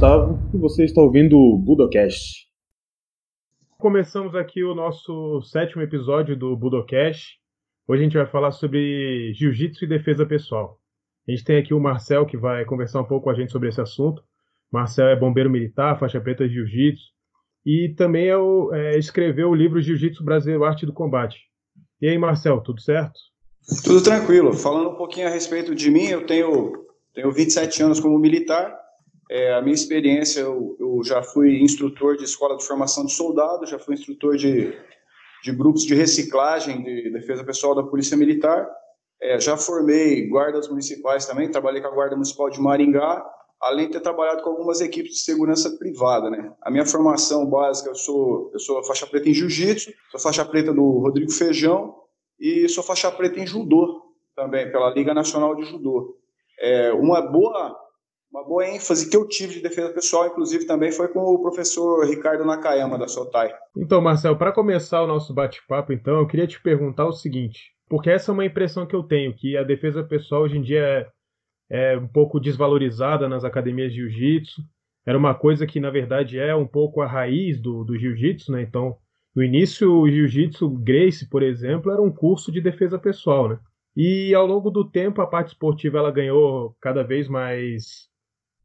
Gustavo e você está ouvindo o Budocast. Começamos aqui o nosso sétimo episódio do Budocast. Hoje a gente vai falar sobre jiu-jitsu e defesa pessoal. A gente tem aqui o Marcel que vai conversar um pouco com a gente sobre esse assunto. Marcel é bombeiro militar, faixa preta de jiu-jitsu e também é o, é, escreveu o livro Jiu-Jitsu Brasileiro Arte do Combate. E aí, Marcel, tudo certo? Tudo tranquilo. Falando um pouquinho a respeito de mim, eu tenho, tenho 27 anos como militar. É, a minha experiência, eu, eu, já fui instrutor de escola de formação de soldado, já fui instrutor de, de grupos de reciclagem de defesa pessoal da Polícia Militar. É, já formei guardas municipais também, trabalhei com a Guarda Municipal de Maringá além de ter trabalhado com algumas equipes de segurança privada, né? A minha formação básica, eu sou, eu sou faixa preta em jiu-jitsu, sou faixa preta do Rodrigo Feijão e sou faixa preta em judô também, pela Liga Nacional de Judô. É, uma boa uma boa ênfase que eu tive de defesa pessoal, inclusive, também foi com o professor Ricardo Nakayama, da Sotai. Então, Marcel, para começar o nosso bate-papo, então, eu queria te perguntar o seguinte, porque essa é uma impressão que eu tenho, que a defesa pessoal hoje em dia é é um pouco desvalorizada nas academias de jiu-jitsu. Era uma coisa que, na verdade, é um pouco a raiz do, do jiu-jitsu, né? Então, no início, o jiu-jitsu Grace, por exemplo, era um curso de defesa pessoal, né? E ao longo do tempo, a parte esportiva ela ganhou cada vez mais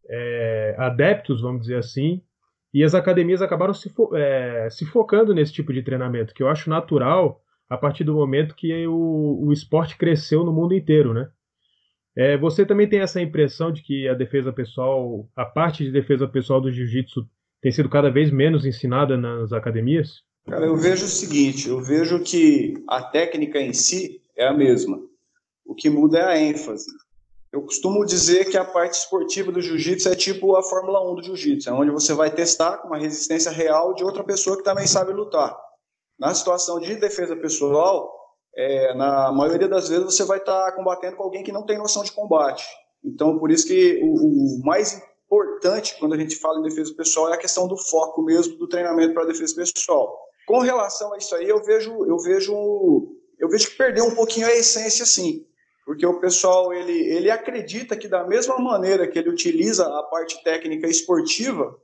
é, adeptos, vamos dizer assim, e as academias acabaram se, fo é, se, focando nesse tipo de treinamento, que eu acho natural a partir do momento que o, o esporte cresceu no mundo inteiro, né? É, você também tem essa impressão de que a defesa pessoal, a parte de defesa pessoal do jiu-jitsu tem sido cada vez menos ensinada nas academias? Cara, eu vejo o seguinte, eu vejo que a técnica em si é a mesma. O que muda é a ênfase. Eu costumo dizer que a parte esportiva do jiu-jitsu é tipo a Fórmula 1 do jiu-jitsu, é onde você vai testar com uma resistência real de outra pessoa que também sabe lutar. Na situação de defesa pessoal, é, na maioria das vezes você vai estar tá combatendo com alguém que não tem noção de combate. Então, por isso que o, o, mais importante quando a gente fala em defesa pessoal é a questão do foco mesmo do treinamento para defesa pessoal. Com relação a isso aí, eu vejo, eu vejo, eu vejo que perdeu um pouquinho a essência, sim, porque o pessoal ele, ele acredita que da mesma maneira que ele utiliza a parte técnica esportiva,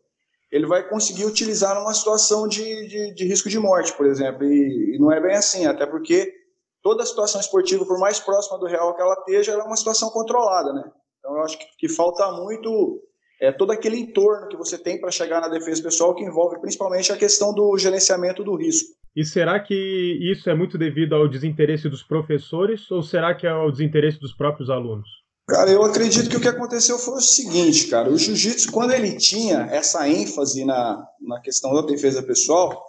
ele vai conseguir utilizar numa situação de, de, de risco de morte, por exemplo. E, e não é bem assim, até porque toda situação esportiva, por mais próxima do real que ela esteja, ela é uma situação controlada, né? Então eu acho que, que falta muito é, todo aquele entorno que você tem para chegar na defesa pessoal, que envolve principalmente a questão do gerenciamento do risco. E será que isso é muito devido ao desinteresse dos professores ou será que é ao desinteresse dos próprios alunos? Cara, eu acredito que o que aconteceu foi o seguinte, cara. O jiu-jitsu, quando ele tinha essa ênfase na, na questão da defesa pessoal,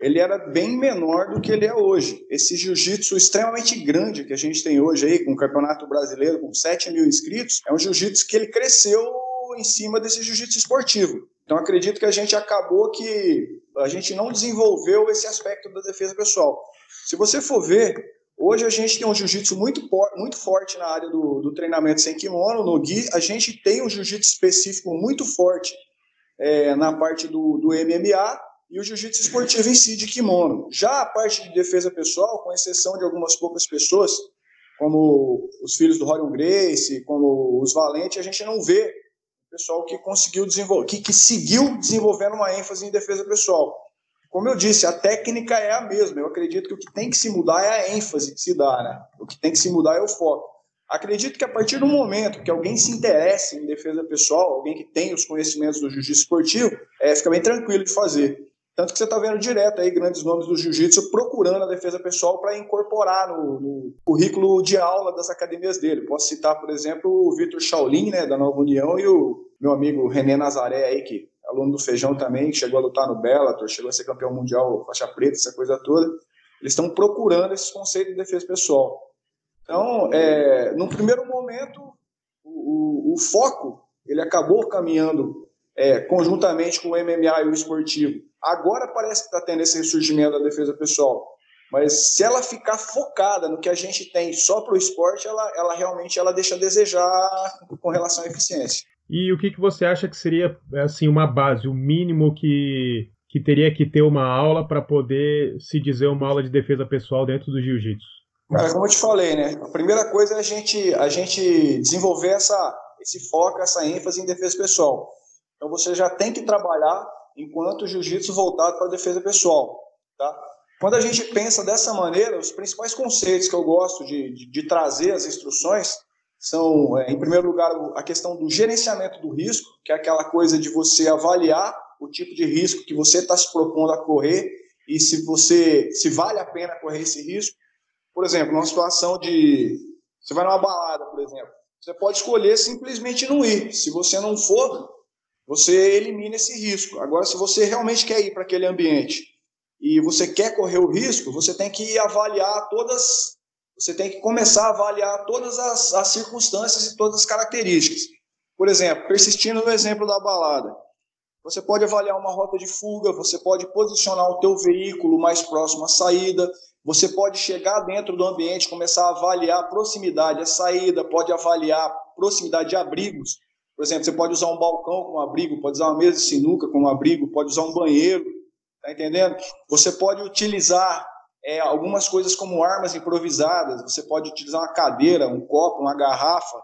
ele era bem menor do que ele é hoje. Esse jiu-jitsu extremamente grande que a gente tem hoje aí, com o Campeonato Brasileiro, com 7 mil inscritos, é um jiu-jitsu que ele cresceu em cima desse jiu-jitsu esportivo. Então acredito que a gente acabou que a gente não desenvolveu esse aspecto da defesa pessoal. Se você for ver, hoje a gente tem um jiu-jitsu muito, muito forte na área do, do treinamento sem kimono, no gi, a gente tem um jiu-jitsu específico muito forte é, na parte do, do MMA, e o jiu-jitsu esportivo em si de kimono. Já a parte de defesa pessoal, com exceção de algumas poucas pessoas, como os filhos do Rorion Grace, como os Valentes, a gente não vê pessoal que conseguiu desenvolver, que, que seguiu desenvolvendo uma ênfase em defesa pessoal. Como eu disse, a técnica é a mesma. Eu acredito que o que tem que se mudar é a ênfase que se dá, né? O que tem que se mudar é o foco. Acredito que a partir do momento que alguém se interesse em defesa pessoal, alguém que tem os conhecimentos do jiu-jitsu esportivo, é, fica bem tranquilo de fazer. Tanto que você está vendo direto aí grandes nomes do jiu-jitsu procurando a defesa pessoal para incorporar no, no, currículo de aula das academias dele. Posso citar, por exemplo, o Vitor Shaolin, né, da Nova União, e o meu amigo René Nazaré aí, que é aluno do Feijão também, que chegou a lutar no Bellator, chegou a ser campeão mundial faixa preta, essa coisa toda. Eles estão procurando esses conceitos de defesa pessoal. Então, é, no primeiro momento, o, o, o foco ele acabou caminhando é, conjuntamente com o MMA e o esportivo Agora parece que está tendo esse ressurgimento da defesa pessoal. Mas se ela ficar focada no que a gente tem só para o esporte, ela, ela realmente ela deixa a desejar com relação à eficiência. E o que, que você acha que seria assim uma base, o mínimo que, que teria que ter uma aula para poder se dizer uma aula de defesa pessoal dentro do jiu-jitsu? Cara, como eu te falei, né? A primeira coisa é a gente, a gente desenvolver essa, esse foco, essa ênfase em defesa pessoal. Então você já tem que trabalhar enquanto jiu-jitsu voltado para a defesa pessoal. Tá? Quando a gente pensa dessa maneira, os principais conceitos que eu gosto de, de, de trazer as instruções são, é, em primeiro lugar, a questão do gerenciamento do risco, que é aquela coisa de você avaliar o tipo de risco que você está se propondo a correr e se você se vale a pena correr esse risco. Por exemplo, numa situação de você vai numa balada, por exemplo, você pode escolher simplesmente não ir. Se você não for, você elimina esse risco. Agora, se você realmente quer ir para aquele ambiente e você quer correr o risco, você tem que avaliar todas, você tem que começar a avaliar todas as, as circunstâncias e todas as características. Por exemplo, persistindo no exemplo da balada, você pode avaliar uma rota de fuga, você pode posicionar o teu veículo mais próximo à saída, você pode chegar dentro do ambiente, começar a avaliar a proximidade à saída, pode avaliar a proximidade de abrigos. Por exemplo, você pode usar um balcão como abrigo, pode usar uma mesa de sinuca como abrigo, pode usar um banheiro, tá entendendo? Você pode utilizar é, algumas coisas como armas improvisadas, você pode utilizar uma cadeira, um copo, uma garrafa,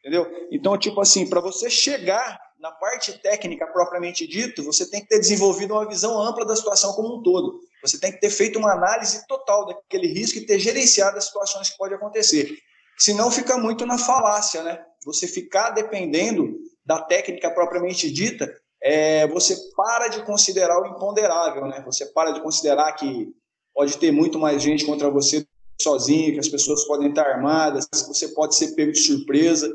entendeu? Então, tipo assim, para você chegar na parte técnica propriamente dito, você tem que ter desenvolvido uma visão ampla da situação como um todo. Você tem que ter feito uma análise total daquele risco e ter gerenciado as situações que podem acontecer. Senão fica muito na falácia, né? Você ficar dependendo da técnica propriamente dita, é, você para de considerar o imponderável, né? Você para de considerar que pode ter muito mais gente contra você sozinho, que as pessoas podem estar armadas, você pode ser pego de surpresa.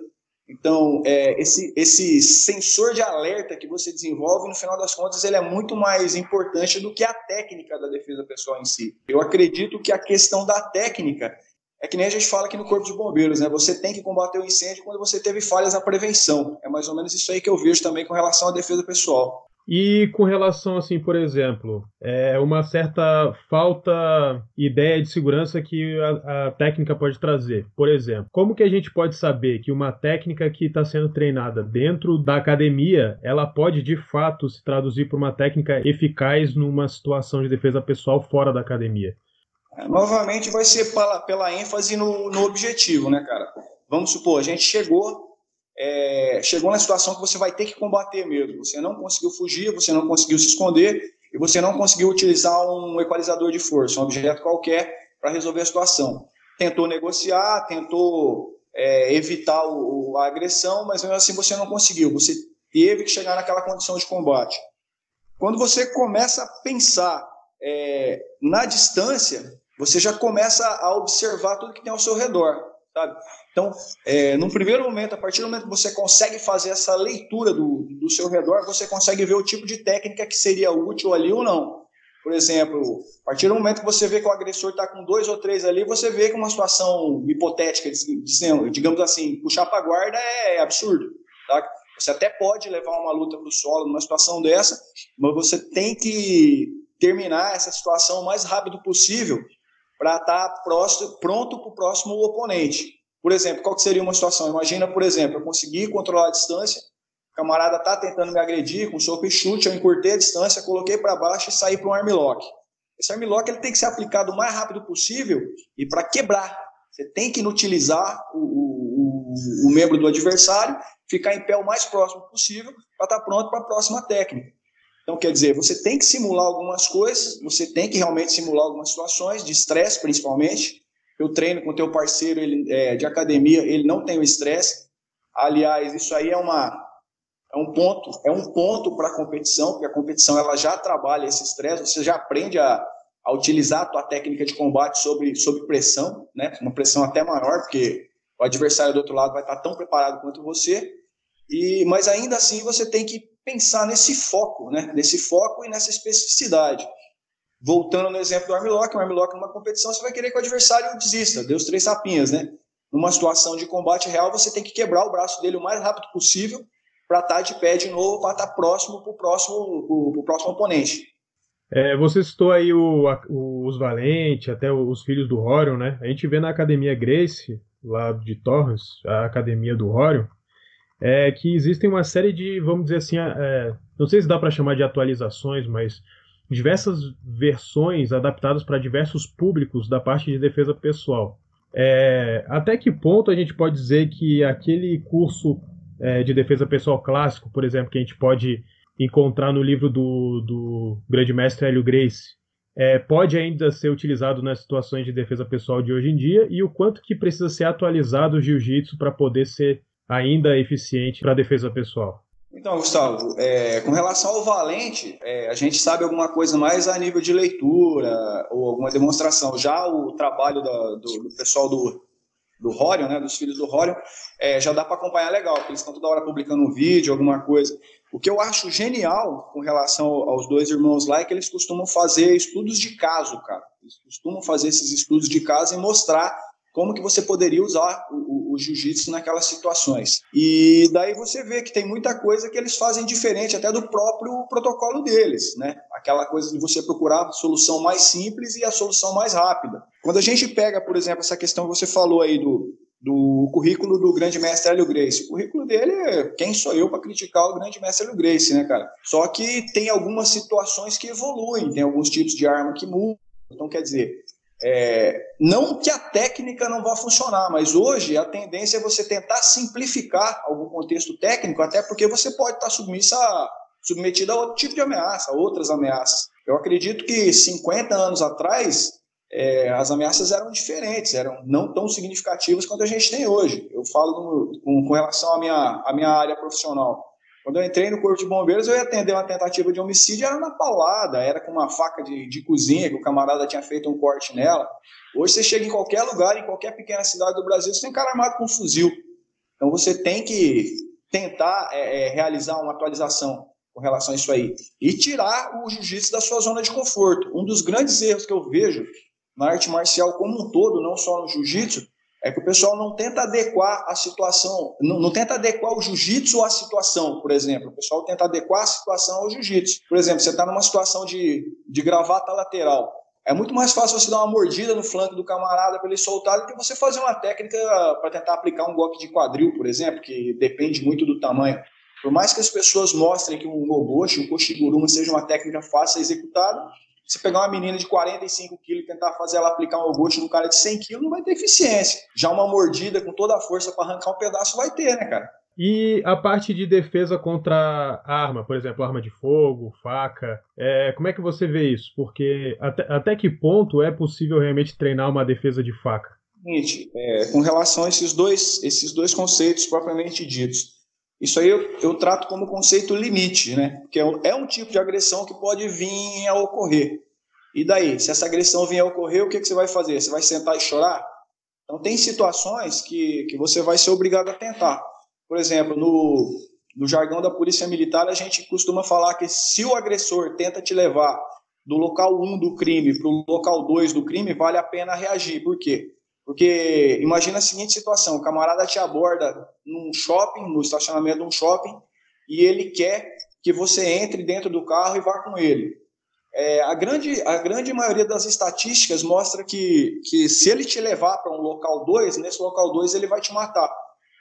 Então, é, esse, esse sensor de alerta que você desenvolve, no final das contas, ele é muito mais importante do que a técnica da defesa pessoal em si. Eu acredito que a questão da técnica é que nem a gente fala aqui no Corpo de Bombeiros, né? Você tem que combater o incêndio quando você teve falhas na prevenção. É mais ou menos isso aí que eu vejo também com relação à defesa pessoal. E com relação, assim, por exemplo, é uma certa falta ideia de segurança que a, a técnica pode trazer. Por exemplo, como que a gente pode saber que uma técnica que está sendo treinada dentro da academia, ela pode de fato se traduzir por uma técnica eficaz numa situação de defesa pessoal fora da academia? Novamente vai ser pela, pela ênfase no, no objetivo, né, cara? Vamos supor, a gente chegou é, chegou na situação que você vai ter que combater mesmo. Você não conseguiu fugir, você não conseguiu se esconder e você não conseguiu utilizar um equalizador de força, um objeto qualquer, para resolver a situação. Tentou negociar, tentou é, evitar o, a agressão, mas mesmo assim você não conseguiu. Você teve que chegar naquela condição de combate. Quando você começa a pensar é, na distância, você já começa a observar tudo que tem ao seu redor, sabe? Então, é, num primeiro momento, a partir do momento que você consegue fazer essa leitura do, do seu redor, você consegue ver o tipo de técnica que seria útil ali ou não. Por exemplo, a partir do momento que você vê que o agressor está com dois ou três ali, você vê que uma situação hipotética, digamos assim, puxar para a guarda é absurdo. Tá? Você até pode levar uma luta para o solo numa situação dessa, mas você tem que terminar essa situação o mais rápido possível para estar tá pronto para o próximo oponente. Por exemplo, qual seria uma situação? Imagina, por exemplo, eu consegui controlar a distância, o camarada está tentando me agredir com soco e chute, eu encurtei a distância, coloquei para baixo e saí para um armlock. Esse armlock ele tem que ser aplicado o mais rápido possível e para quebrar. Você tem que inutilizar o, o, o, o membro do adversário, ficar em pé o mais próximo possível para estar tá pronto para a próxima técnica. Então, quer dizer, você tem que simular algumas coisas, você tem que realmente simular algumas situações, de estresse principalmente. Eu treino com teu parceiro ele, é, de academia, ele não tem o estresse. Aliás, isso aí é, uma, é um ponto, é um ponto para a competição, porque a competição ela já trabalha esse estresse, você já aprende a, a utilizar a tua técnica de combate sobre, sobre pressão, né? uma pressão até maior, porque o adversário do outro lado vai estar tão preparado quanto você, e, mas ainda assim você tem que pensar nesse foco, né? nesse foco e nessa especificidade. Voltando no exemplo do armlock, o armlock numa competição você vai querer que o adversário desista, dê os três sapinhas, né? Numa situação de combate real, você tem que quebrar o braço dele o mais rápido possível para estar tá de pé de novo, para estar tá próximo para o próximo, pro, pro próximo oponente. É, você citou aí o, o, os Valente, até os filhos do Horion, né? A gente vê na Academia Grace, lá de Torres, a Academia do Horion, é que existem uma série de, vamos dizer assim, é, não sei se dá para chamar de atualizações, mas diversas versões adaptadas para diversos públicos da parte de defesa pessoal. É, até que ponto a gente pode dizer que aquele curso é, de defesa pessoal clássico, por exemplo, que a gente pode encontrar no livro do, do grande mestre Hélio Grace, é, pode ainda ser utilizado nas situações de defesa pessoal de hoje em dia e o quanto que precisa ser atualizado o jiu-jitsu para poder ser ainda eficiente para a defesa pessoal? Então, Gustavo, é, com relação ao valente, é, a gente sabe alguma coisa mais a nível de leitura ou alguma demonstração. Já o trabalho da, do, do, pessoal do, do Horion, né, dos filhos do Horion, é, já dá para acompanhar legal, porque eles estão toda hora publicando um vídeo, alguma coisa. O que eu acho genial com relação aos dois irmãos lá é que eles costumam fazer estudos de caso, cara. Eles costumam fazer esses estudos de caso e mostrar como que você poderia usar o, o, jiu-jitsu naquelas situações. E daí você vê que tem muita coisa que eles fazem diferente até do próprio protocolo deles, né? Aquela coisa de você procurar a solução mais simples e a solução mais rápida. Quando a gente pega, por exemplo, essa questão que você falou aí do, do currículo do grande mestre Hélio Grace. O currículo dele é quem sou eu para criticar o grande mestre Hélio Grace, né, cara? Só que tem algumas situações que evoluem, tem alguns tipos de arma que mudam. Então, quer dizer, é, não que a técnica não vá funcionar, mas hoje a tendência é você tentar simplificar algum contexto técnico, até porque você pode estar submissa, submetido a outro tipo de ameaça, a outras ameaças. Eu acredito que 50 anos atrás, é, as ameaças eram diferentes, eram não tão significativas quanto a gente tem hoje. Eu falo no, com, com, relação à minha, à minha área profissional. Quando eu entrei no Corpo de Bombeiros, eu ia atender uma tentativa de homicídio, era na paulada, era com uma faca de, de cozinha, que o camarada tinha feito um corte nela. Hoje você chega em qualquer lugar, em qualquer pequena cidade do Brasil, você tem cara armado com um fuzil. Então você tem que tentar é, é, realizar uma atualização com relação a isso aí. E tirar o jiu-jitsu da sua zona de conforto. Um dos grandes erros que eu vejo na arte marcial como um todo, não só no jiu-jitsu, é que o pessoal não tenta adequar a situação, não, não tenta adequar o jiu-jitsu à situação, por exemplo. O pessoal tenta adequar a situação ao jiu-jitsu. Por exemplo, você está numa situação de, de gravata lateral. É muito mais fácil você dar uma mordida no flanco do camarada para ele soltar do que você fazer uma técnica para tentar aplicar um golpe de quadril, por exemplo, que depende muito do tamanho. Por mais que as pessoas mostrem que um gogoshi, um koshiguruma seja uma técnica fácil a executar, se pegar uma menina de 45 quilos e tentar fazer ela aplicar um iogurte no cara de 100 quilos, não vai ter eficiência. Já uma mordida com toda a força para arrancar um pedaço vai ter, né, cara? E a parte de defesa contra arma, por exemplo, arma de fogo, faca, é, como é que você vê isso? Porque até, até que ponto é possível realmente treinar uma defesa de faca? Seguinte, é, com relação a esses dois, esses dois conceitos propriamente ditos, isso aí eu, eu, trato como conceito limite, né? Porque é um, é um, tipo de agressão que pode vir a ocorrer. E daí, se essa agressão vier a ocorrer, o que, que você vai fazer? Você vai sentar e chorar? Então, tem situações que, que você vai ser obrigado a tentar. Por exemplo, no, no jargão da polícia militar, a gente costuma falar que se o agressor tenta te levar do local 1 do crime para o local 2 do crime, vale a pena reagir. Por quê? Porque imagina a seguinte situação: o camarada te aborda num shopping, no estacionamento de um shopping, e ele quer que você entre dentro do carro e vá com ele. É, a, grande, a grande maioria das estatísticas mostra que, que se ele te levar para um local 2, nesse local 2 ele vai te matar.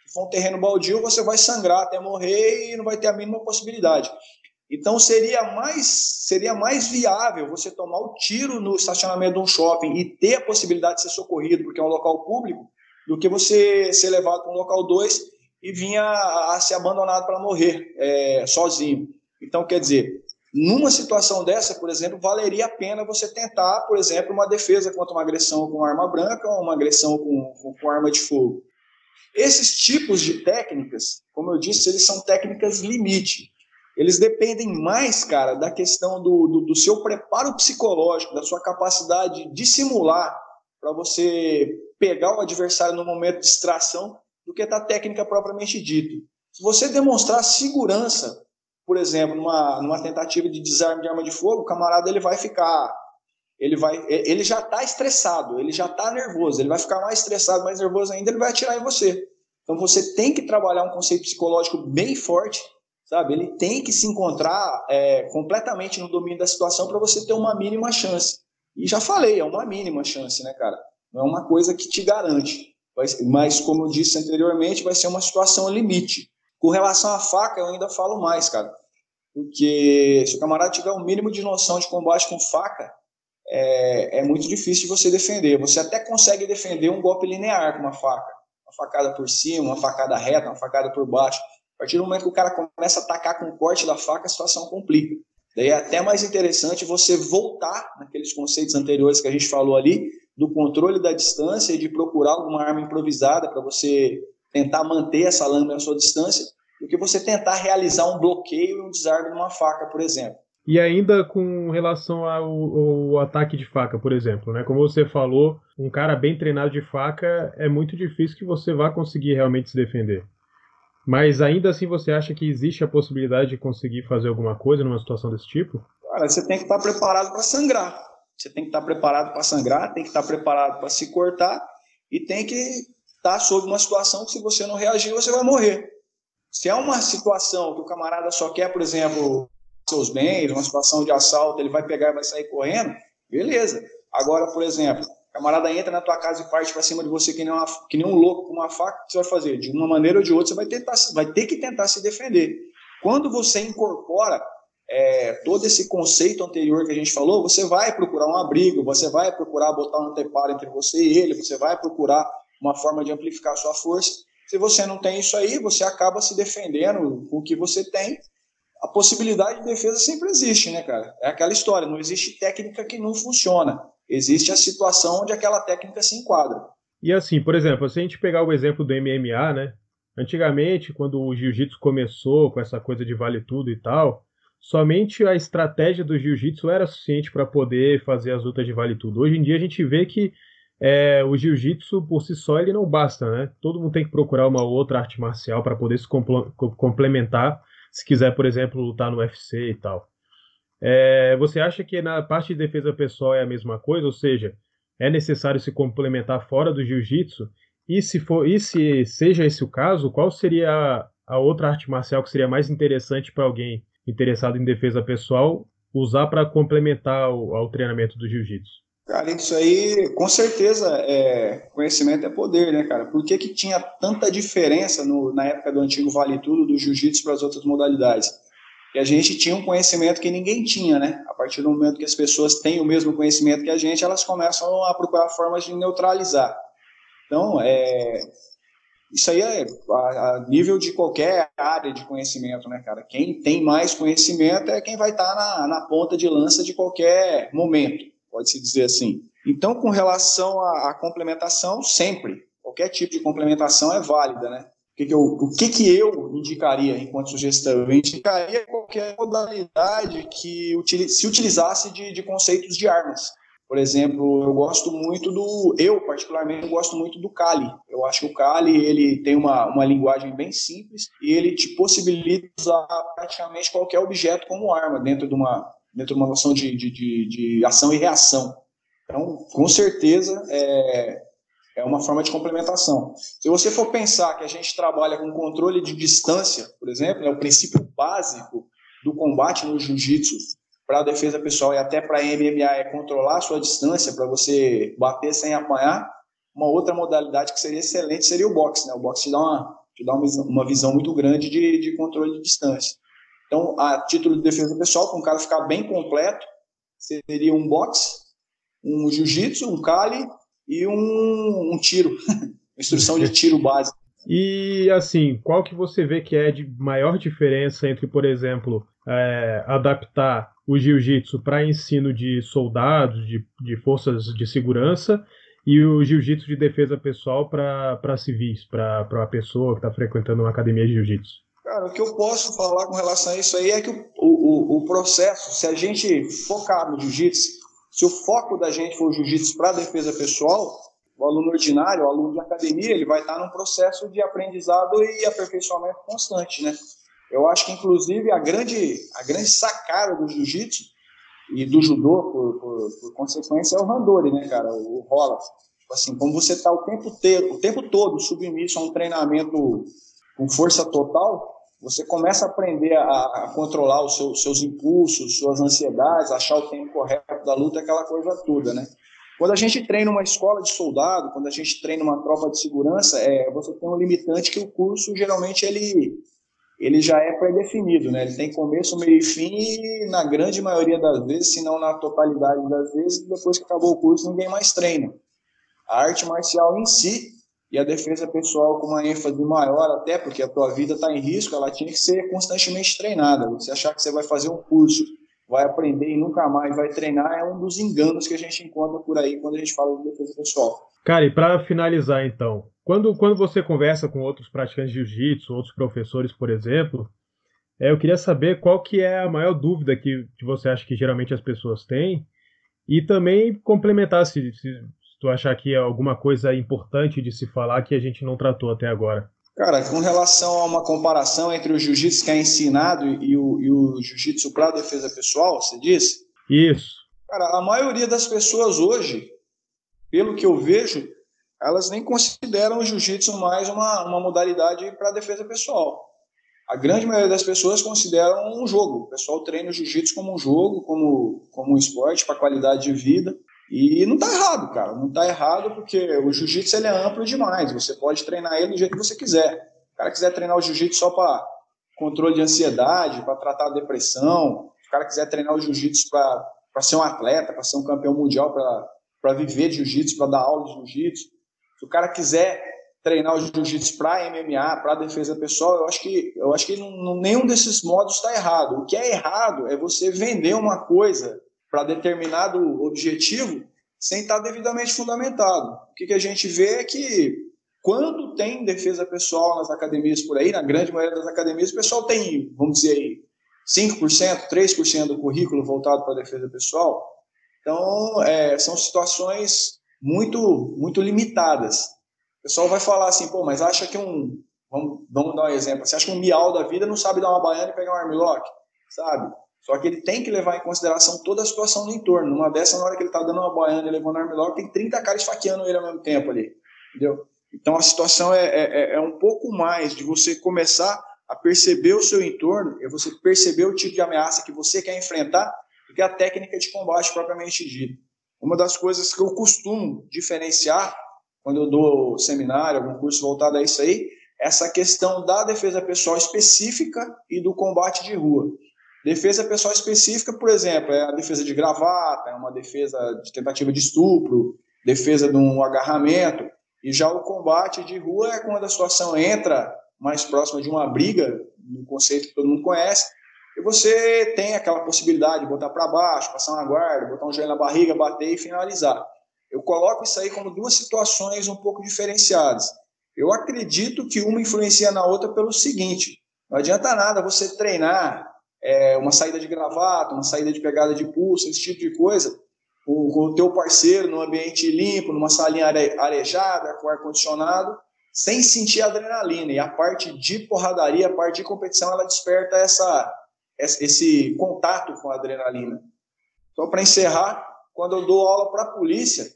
Se for um terreno baldio, você vai sangrar até morrer e não vai ter a mínima possibilidade. Então seria mais seria mais viável você tomar o tiro no estacionamento de um shopping e ter a possibilidade de ser socorrido porque é um local público do que você ser levado para um local 2 e vinha a, a ser abandonado para morrer é, sozinho. Então quer dizer, numa situação dessa, por exemplo, valeria a pena você tentar, por exemplo, uma defesa contra uma agressão com arma branca ou uma agressão com, com, com arma de fogo. Esses tipos de técnicas, como eu disse, eles são técnicas limite eles dependem mais, cara, da questão do, do, do seu preparo psicológico, da sua capacidade de simular para você pegar o adversário no momento de distração do que da técnica propriamente dita. Se você demonstrar segurança, por exemplo, numa, numa tentativa de desarme de arma de fogo, o camarada ele vai ficar, ele vai, ele já está estressado, ele já está nervoso, ele vai ficar mais estressado, mais nervoso ainda, ele vai atirar em você. Então você tem que trabalhar um conceito psicológico bem forte sabe? Ele tem que se encontrar é, completamente no domínio da situação para você ter uma mínima chance. E já falei, é uma mínima chance, né, cara? Não é uma coisa que te garante. Mas, como eu disse anteriormente, vai ser uma situação limite. Com relação à faca, eu ainda falo mais, cara. Porque se o camarada tiver um mínimo de noção de combate com faca, é, é muito difícil de você defender. Você até consegue defender um golpe linear com uma faca. Uma facada por cima, uma facada reta, uma facada por baixo A partir do momento que o cara começa a atacar com o corte da faca, a situação complica. Daí é até mais interessante você voltar naqueles conceitos anteriores que a gente falou ali, do controle da distância e de procurar alguma arma improvisada para você tentar manter essa lâmina à sua distância, do que você tentar realizar um bloqueio e um desarme numa faca, por exemplo. E ainda com relação ao, ao, ataque de faca, por exemplo, né? Como você falou, um cara bem treinado de faca é muito difícil que você vá conseguir realmente se defender. Mas ainda assim você acha que existe a possibilidade de conseguir fazer alguma coisa numa situação desse tipo? Cara, você tem que estar preparado para sangrar. Você tem que estar preparado para sangrar, tem que estar preparado para se cortar e tem que estar sob uma situação que se você não reagir, você vai morrer. Se é uma situação que o camarada só quer, por exemplo, seus bens, uma situação de assalto, ele vai pegar e vai sair correndo, beleza. Agora, por exemplo, o camarada entra na tua casa e parte para cima de você que nem, uma, que nem um louco com uma faca, o que você vai fazer? De uma maneira ou de outra, você vai, tentar, vai ter que tentar se defender. Quando você incorpora é, todo esse conceito anterior que a gente falou, você vai procurar um abrigo, você vai procurar botar um anteparo entre você e ele, você vai procurar uma forma de amplificar a sua força. Se você não tem isso aí, você acaba se defendendo com o que você tem. A possibilidade de defesa sempre existe, né, cara? É aquela história, não existe técnica que não funciona. Existe a situação onde aquela técnica se enquadra. E assim, por exemplo, se a gente pegar o exemplo do MMA, né? Antigamente, quando o jiu-jitsu começou com essa coisa de vale tudo e tal, somente a estratégia do jiu-jitsu era suficiente para poder fazer as lutas de vale tudo. Hoje em dia a gente vê que é, o jiu-jitsu por si só ele não basta, né? Todo mundo tem que procurar uma outra arte marcial para poder se complementar, se quiser, por exemplo, lutar no UFC e tal. É, você acha que na parte de defesa pessoal é a mesma coisa, ou seja, é necessário se complementar fora do jiu-jitsu? E se for, e se seja esse o caso, qual seria a, a outra arte marcial que seria mais interessante para alguém interessado em defesa pessoal usar para complementar o, ao treinamento do jiu-jitsu? Cara, isso aí, com certeza, é, conhecimento é poder, né, cara? Por que, que tinha tanta diferença no, na época do antigo Vale Tudo, do jiu-jitsu para as outras modalidades? E a gente tinha um conhecimento que ninguém tinha, né? A partir do momento que as pessoas têm o mesmo conhecimento que a gente, elas começam a procurar formas de neutralizar. Então, é, isso aí é a, a, nível de qualquer área de conhecimento, né, cara? Quem tem mais conhecimento é quem vai estar na, na ponta de lança de qualquer momento pode-se dizer assim. Então, com relação à, à, complementação, sempre, qualquer tipo de complementação é válida, né? O que, que, eu, o que, que eu indicaria enquanto sugestão? Eu indicaria qualquer modalidade que se utilizasse de, de conceitos de armas. Por exemplo, eu gosto muito do. Eu, particularmente, gosto muito do Kali. Eu acho que o Kali ele tem uma, uma linguagem bem simples e ele te possibilita usar praticamente qualquer objeto como arma dentro de uma, dentro de uma noção de, de, de, de ação e reação. Então, com certeza, é, é uma forma de complementação. Se você for pensar que a gente trabalha com controle de distância, por exemplo, é o princípio básico do combate no jiu-jitsu para a defesa pessoal e até para MMA é controlar a sua distância para você bater sem apanhar. Uma outra modalidade que seria excelente seria o boxe. Né? O boxe te dá uma, te dá uma, visão muito grande de, de controle de distância. Então, a título de defesa pessoal, para um cara ficar bem completo, seria um boxe, um jiu-jitsu, um cali e um, um tiro, instrução de tiro básico. E assim, qual que você vê que é de maior diferença entre, por exemplo, é, adaptar o jiu-jitsu para ensino de soldados, de, de forças de segurança, e o jiu-jitsu de defesa pessoal para civis, para a pessoa que está frequentando uma academia de jiu-jitsu? Cara, o que eu posso falar com relação a isso aí é que o, o, o processo, se a gente focar no jiu-jitsu, se o foco da gente for o jiu-jitsu para defesa pessoal, o aluno ordinário, o aluno de academia, ele vai estar num processo de aprendizado e aperfeiçoamento constante, né? Eu acho que, inclusive, a grande, a grande sacada do jiu-jitsu e do judô, por, por, por, consequência, é o randori, né, cara? O, o rola. Tipo assim, como você está o tempo, o tempo todo submisso a um treinamento com força total, você começa a aprender a, a controlar os seus, seus, impulsos, suas ansiedades, achar o tempo correto da luta, aquela coisa toda, né? Quando a gente treina uma escola de soldado, quando a gente treina uma tropa de segurança, é, você tem um limitante que o curso geralmente ele, ele já é pré-definido, né? Ele tem começo, meio e fim e na grande maioria das vezes, se não na totalidade das vezes, depois que acabou o curso ninguém mais treina. A arte marcial em si, e a defesa pessoal com uma ênfase maior, até porque a tua vida está em risco, ela tinha que ser constantemente treinada. Você achar que você vai fazer um curso, vai aprender e nunca mais vai treinar é um dos enganos que a gente encontra por aí quando a gente fala de defesa pessoal. Cara, e para finalizar então, quando, quando você conversa com outros praticantes de jiu-jitsu, outros professores, por exemplo, é, eu queria saber qual que é a maior dúvida que, que você acha que geralmente as pessoas têm e também complementar se, se, tu achar que é alguma coisa importante de se falar que a gente não tratou até agora. Cara, com relação a uma comparação entre o jiu-jitsu que é ensinado e o, e o jiu-jitsu para defesa pessoal, você disse? Isso. Cara, a maioria das pessoas hoje, pelo que eu vejo, elas nem consideram o jiu-jitsu mais uma, uma modalidade para defesa pessoal. A grande maioria das pessoas consideram um jogo. O pessoal treina o jiu-jitsu como um jogo, como, como um esporte para qualidade de vida. E não está errado, cara. Não está errado porque o jiu-jitsu ele é amplo demais. Você pode treinar ele do jeito que você quiser. Se o cara quiser treinar o jiu-jitsu só para controle de ansiedade, para tratar a depressão, se o cara quiser treinar o jiu-jitsu para ser um atleta, para ser um campeão mundial, para viver de jiu-jitsu, para dar aula de jiu-jitsu, se o cara quiser treinar o jiu-jitsu para MMA, para defesa pessoal, eu acho que, eu acho que não, nenhum desses modos está errado. O que é errado é você vender uma coisa para determinado objetivo sem estar devidamente fundamentado. O que, que a gente vê é que quando tem defesa pessoal nas academias por aí, na grande maioria das academias, o pessoal tem, vamos dizer aí, 5%, 3% do currículo voltado para a defesa pessoal. Então, é, são situações muito, muito limitadas. O pessoal vai falar assim, pô, mas acha que um. Vamos, vamos dar um exemplo. Você acha que um miau da vida não sabe dar uma baiana e pegar um armlock? Sabe? Só que ele tem que levar em consideração toda a situação do entorno. Numa dessa, na hora que ele está dando uma baiana e levando armlock, tem 30 caras esfaqueando ele ao mesmo tempo ali. Entendeu? Então a situação é, é, é, é um pouco mais de você começar a perceber o seu entorno, é você perceber o tipo de ameaça que você quer enfrentar, do que a técnica de combate propriamente dita. Uma das coisas que eu costumo diferenciar quando eu dou seminário, algum curso voltado a isso aí, é essa questão da defesa pessoal específica e do combate de rua. Defesa pessoal específica, por exemplo, é a defesa de gravata, é uma defesa de tentativa de estupro, defesa de um agarramento. E já o combate de rua é quando a situação entra mais próxima de uma briga, no conceito que todo mundo conhece, e você tem aquela possibilidade de botar para baixo, passar uma guarda, botar um joelho na barriga, bater e finalizar. Eu coloco isso aí como duas situações um pouco diferenciadas. Eu acredito que uma influencia na outra pelo seguinte: não adianta nada você treinar é, uma saída de gravata, uma saída de pegada de pulso, esse tipo de coisa, com, com o teu parceiro num ambiente limpo, numa salinha are, arejada, com ar-condicionado, sem sentir adrenalina. E a parte de porradaria, a parte de competição, ela desperta essa, esse contato com a adrenalina. Só para encerrar, quando eu dou aula para a polícia,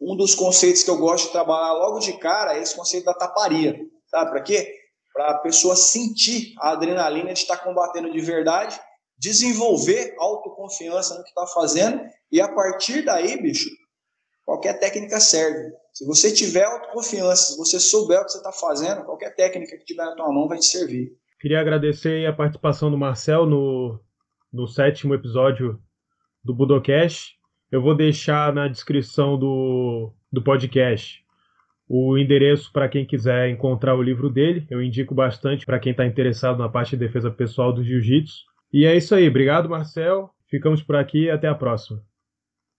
um dos conceitos que eu gosto de trabalhar logo de cara é esse conceito da taparia. Sabe para quê? Para a pessoa sentir a adrenalina de estar combatendo de verdade, desenvolver autoconfiança no que está fazendo e a partir daí, bicho, qualquer técnica serve. Se você tiver autoconfiança, se você souber o que você está fazendo, qualquer técnica que tiver na tua mão vai te servir. Queria agradecer a participação do Marcel no, no sétimo episódio do Budocast. Eu vou deixar na descrição do, do podcast o endereço para quem quiser encontrar o livro dele. Eu indico bastante para quem está interessado na parte de defesa pessoal do jiu-jitsu. E é isso aí. Obrigado, Marcel. Ficamos por aqui e até a próxima.